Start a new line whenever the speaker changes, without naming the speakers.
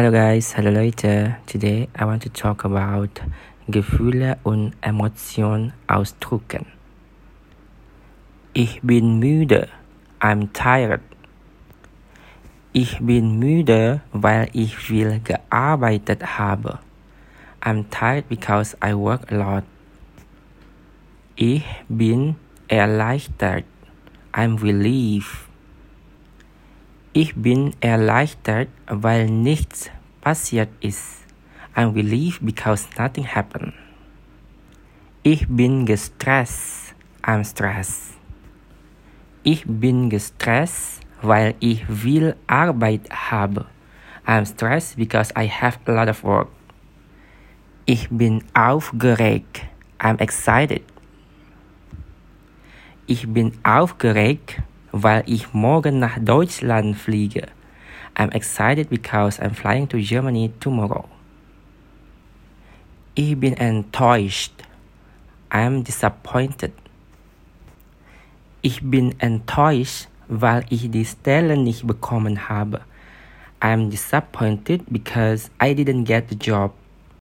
Hallo guys, hallo Leute. Today I want to talk about Gefühle und Emotionen ausdrücken. Ich bin müde. I'm tired. Ich bin müde, weil ich viel gearbeitet habe. I'm tired because I work a lot. Ich bin erleichtert. I'm relieved. Ich bin erleichtert, weil nichts passiert ist. I'm relieved because nothing happened. Ich bin gestresst. I'm stressed. Ich bin gestresst, weil ich viel Arbeit habe. I'm stressed because I have a lot of work. Ich bin aufgeregt. I'm excited. Ich bin aufgeregt, weil ich morgen nach Deutschland fliege. I'm excited because I'm flying to Germany tomorrow. Ich bin enttäuscht. I'm disappointed. Ich bin enttäuscht, weil ich die Stelle nicht bekommen habe. I'm disappointed because I didn't get the job.